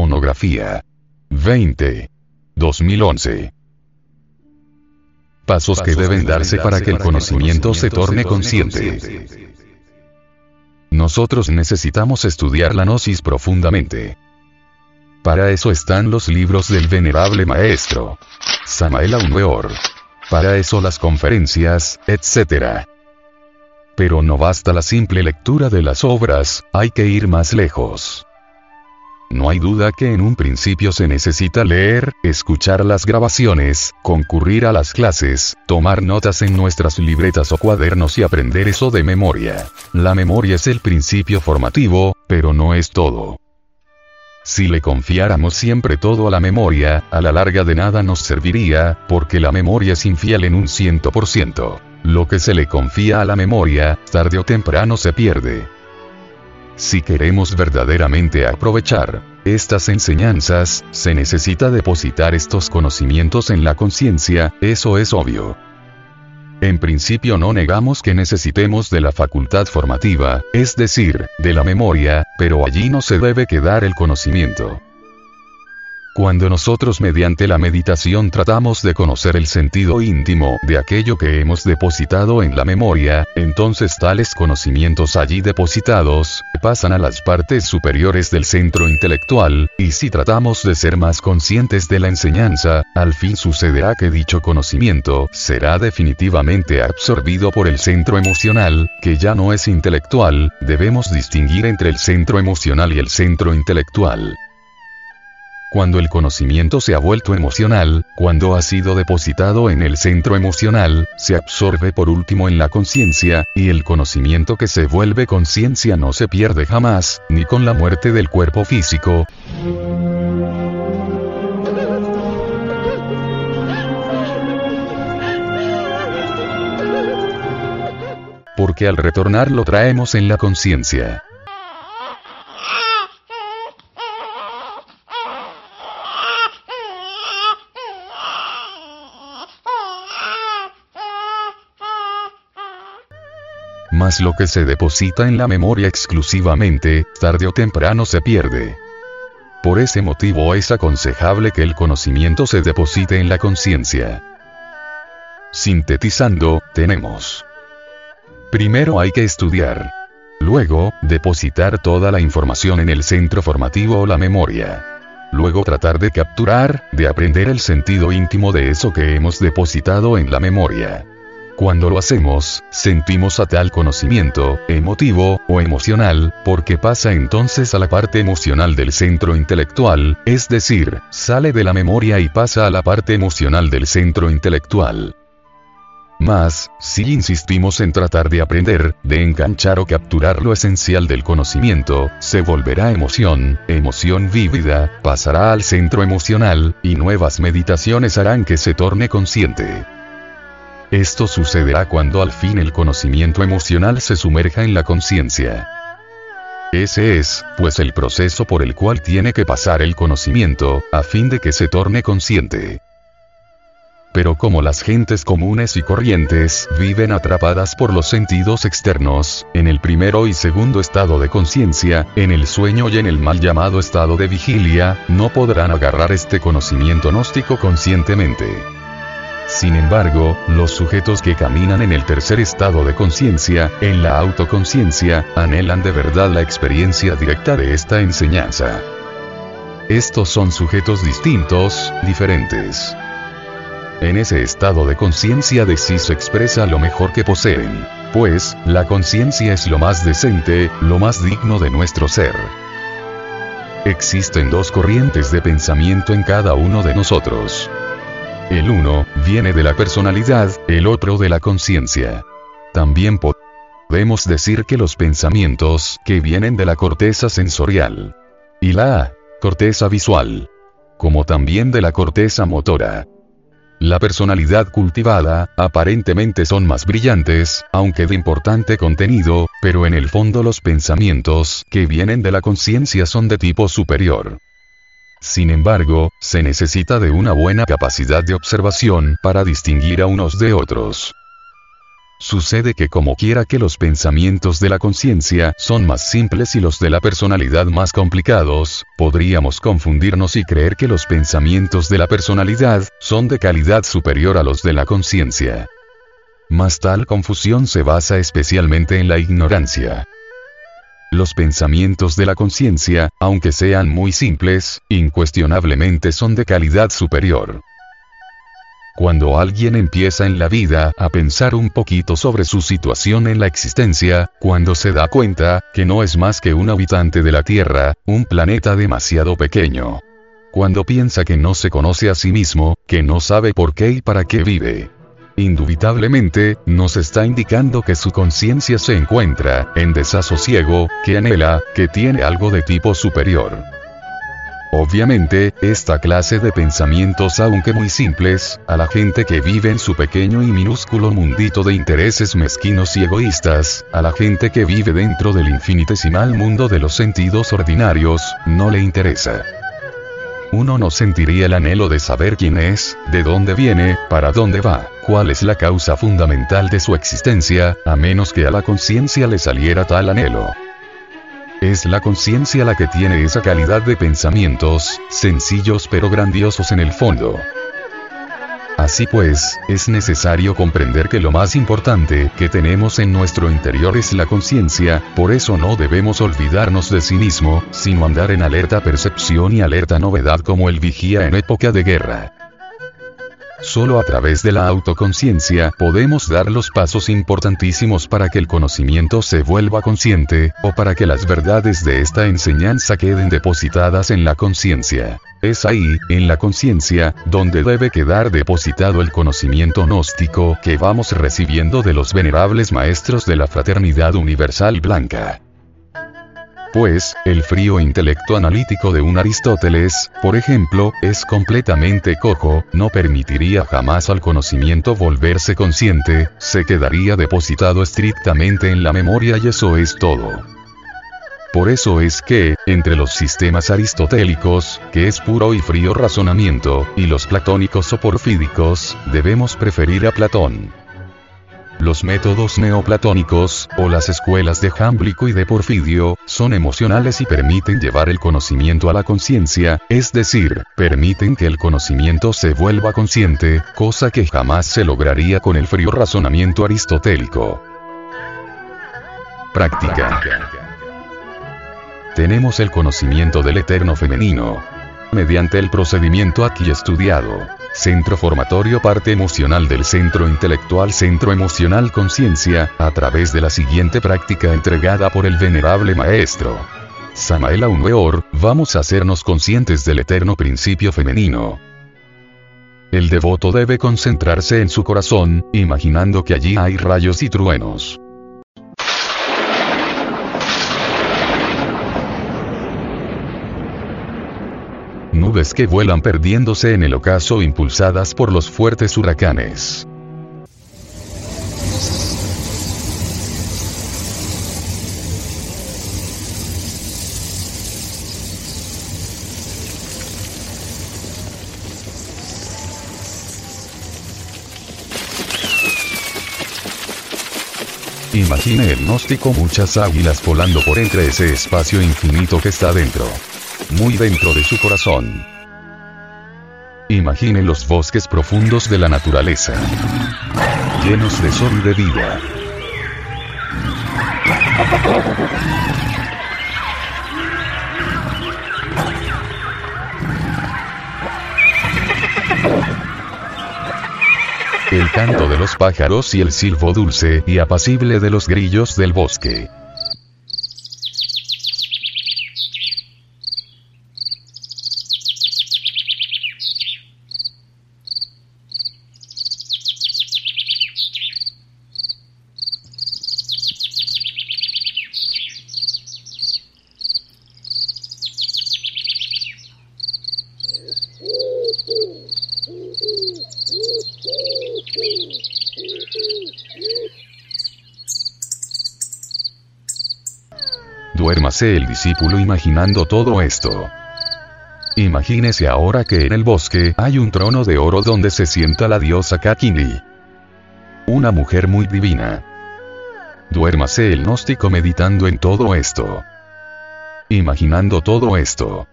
Monografía 20. 2011. Pasos que deben darse para que el conocimiento se torne consciente. Nosotros necesitamos estudiar la gnosis profundamente. Para eso están los libros del venerable maestro Samael Weor. Para eso las conferencias, etc. Pero no basta la simple lectura de las obras, hay que ir más lejos. No hay duda que en un principio se necesita leer, escuchar las grabaciones, concurrir a las clases, tomar notas en nuestras libretas o cuadernos y aprender eso de memoria. La memoria es el principio formativo, pero no es todo. Si le confiáramos siempre todo a la memoria, a la larga de nada nos serviría, porque la memoria es infiel en un ciento por ciento. Lo que se le confía a la memoria, tarde o temprano se pierde. Si queremos verdaderamente aprovechar estas enseñanzas, se necesita depositar estos conocimientos en la conciencia, eso es obvio. En principio no negamos que necesitemos de la facultad formativa, es decir, de la memoria, pero allí no se debe quedar el conocimiento. Cuando nosotros mediante la meditación tratamos de conocer el sentido íntimo de aquello que hemos depositado en la memoria, entonces tales conocimientos allí depositados, pasan a las partes superiores del centro intelectual, y si tratamos de ser más conscientes de la enseñanza, al fin sucederá que dicho conocimiento será definitivamente absorbido por el centro emocional, que ya no es intelectual, debemos distinguir entre el centro emocional y el centro intelectual. Cuando el conocimiento se ha vuelto emocional, cuando ha sido depositado en el centro emocional, se absorbe por último en la conciencia, y el conocimiento que se vuelve conciencia no se pierde jamás, ni con la muerte del cuerpo físico. Porque al retornar lo traemos en la conciencia. Mas lo que se deposita en la memoria exclusivamente, tarde o temprano se pierde. Por ese motivo es aconsejable que el conocimiento se deposite en la conciencia. Sintetizando, tenemos. Primero hay que estudiar. Luego, depositar toda la información en el centro formativo o la memoria. Luego tratar de capturar, de aprender el sentido íntimo de eso que hemos depositado en la memoria. Cuando lo hacemos, sentimos a tal conocimiento, emotivo, o emocional, porque pasa entonces a la parte emocional del centro intelectual, es decir, sale de la memoria y pasa a la parte emocional del centro intelectual. Más, si insistimos en tratar de aprender, de enganchar o capturar lo esencial del conocimiento, se volverá emoción, emoción vívida, pasará al centro emocional, y nuevas meditaciones harán que se torne consciente. Esto sucederá cuando al fin el conocimiento emocional se sumerja en la conciencia. Ese es, pues, el proceso por el cual tiene que pasar el conocimiento, a fin de que se torne consciente. Pero como las gentes comunes y corrientes viven atrapadas por los sentidos externos, en el primero y segundo estado de conciencia, en el sueño y en el mal llamado estado de vigilia, no podrán agarrar este conocimiento gnóstico conscientemente. Sin embargo, los sujetos que caminan en el tercer estado de conciencia, en la autoconciencia, anhelan de verdad la experiencia directa de esta enseñanza. Estos son sujetos distintos, diferentes. En ese estado de conciencia de sí se expresa lo mejor que poseen, pues, la conciencia es lo más decente, lo más digno de nuestro ser. Existen dos corrientes de pensamiento en cada uno de nosotros. El uno, viene de la personalidad, el otro de la conciencia. También podemos decir que los pensamientos, que vienen de la corteza sensorial. Y la corteza visual. Como también de la corteza motora. La personalidad cultivada, aparentemente son más brillantes, aunque de importante contenido, pero en el fondo los pensamientos, que vienen de la conciencia son de tipo superior. Sin embargo, se necesita de una buena capacidad de observación para distinguir a unos de otros. Sucede que como quiera que los pensamientos de la conciencia son más simples y los de la personalidad más complicados, podríamos confundirnos y creer que los pensamientos de la personalidad son de calidad superior a los de la conciencia. Mas tal confusión se basa especialmente en la ignorancia. Los pensamientos de la conciencia, aunque sean muy simples, incuestionablemente son de calidad superior. Cuando alguien empieza en la vida a pensar un poquito sobre su situación en la existencia, cuando se da cuenta que no es más que un habitante de la Tierra, un planeta demasiado pequeño. Cuando piensa que no se conoce a sí mismo, que no sabe por qué y para qué vive. Indubitablemente, nos está indicando que su conciencia se encuentra en desasosiego, que anhela, que tiene algo de tipo superior. Obviamente, esta clase de pensamientos aunque muy simples, a la gente que vive en su pequeño y minúsculo mundito de intereses mezquinos y egoístas, a la gente que vive dentro del infinitesimal mundo de los sentidos ordinarios, no le interesa. Uno no sentiría el anhelo de saber quién es, de dónde viene, para dónde va, cuál es la causa fundamental de su existencia, a menos que a la conciencia le saliera tal anhelo. Es la conciencia la que tiene esa calidad de pensamientos, sencillos pero grandiosos en el fondo. Así pues, es necesario comprender que lo más importante que tenemos en nuestro interior es la conciencia, por eso no debemos olvidarnos de sí mismo, sino andar en alerta percepción y alerta novedad como el vigía en época de guerra. Solo a través de la autoconciencia podemos dar los pasos importantísimos para que el conocimiento se vuelva consciente, o para que las verdades de esta enseñanza queden depositadas en la conciencia. Es ahí, en la conciencia, donde debe quedar depositado el conocimiento gnóstico que vamos recibiendo de los venerables maestros de la Fraternidad Universal Blanca. Pues, el frío intelecto analítico de un Aristóteles, por ejemplo, es completamente cojo, no permitiría jamás al conocimiento volverse consciente, se quedaría depositado estrictamente en la memoria y eso es todo. Por eso es que, entre los sistemas aristotélicos, que es puro y frío razonamiento, y los platónicos o porfídicos, debemos preferir a Platón. Los métodos neoplatónicos, o las escuelas de Jámblico y de Porfidio, son emocionales y permiten llevar el conocimiento a la conciencia, es decir, permiten que el conocimiento se vuelva consciente, cosa que jamás se lograría con el frío razonamiento aristotélico. Práctica. Tenemos el conocimiento del eterno femenino. Mediante el procedimiento aquí estudiado Centro Formatorio Parte Emocional del Centro Intelectual Centro Emocional Conciencia, a través de la siguiente práctica entregada por el venerable maestro. Samael Aunweor, vamos a hacernos conscientes del eterno principio femenino. El devoto debe concentrarse en su corazón, imaginando que allí hay rayos y truenos. Nubes que vuelan perdiéndose en el ocaso impulsadas por los fuertes huracanes. Imagine el gnóstico muchas águilas volando por entre ese espacio infinito que está dentro muy dentro de su corazón. Imagine los bosques profundos de la naturaleza, llenos de sol y de vida. El canto de los pájaros y el silbo dulce y apacible de los grillos del bosque. Duérmase el discípulo imaginando todo esto. Imagínese ahora que en el bosque hay un trono de oro donde se sienta la diosa Kakini. una mujer muy divina. Duérmase el gnóstico meditando en todo esto. Imaginando todo esto.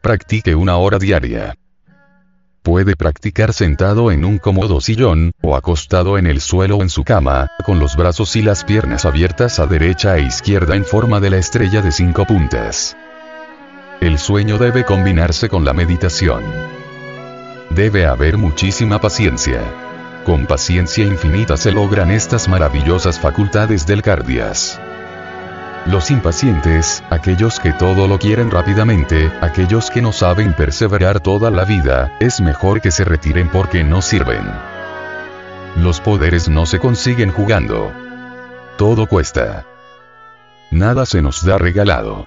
Practique una hora diaria. Puede practicar sentado en un cómodo sillón, o acostado en el suelo en su cama, con los brazos y las piernas abiertas a derecha e izquierda en forma de la estrella de cinco puntas. El sueño debe combinarse con la meditación. Debe haber muchísima paciencia. Con paciencia infinita se logran estas maravillosas facultades del cardias. Los impacientes, aquellos que todo lo quieren rápidamente, aquellos que no saben perseverar toda la vida, es mejor que se retiren porque no sirven. Los poderes no se consiguen jugando. Todo cuesta. Nada se nos da regalado.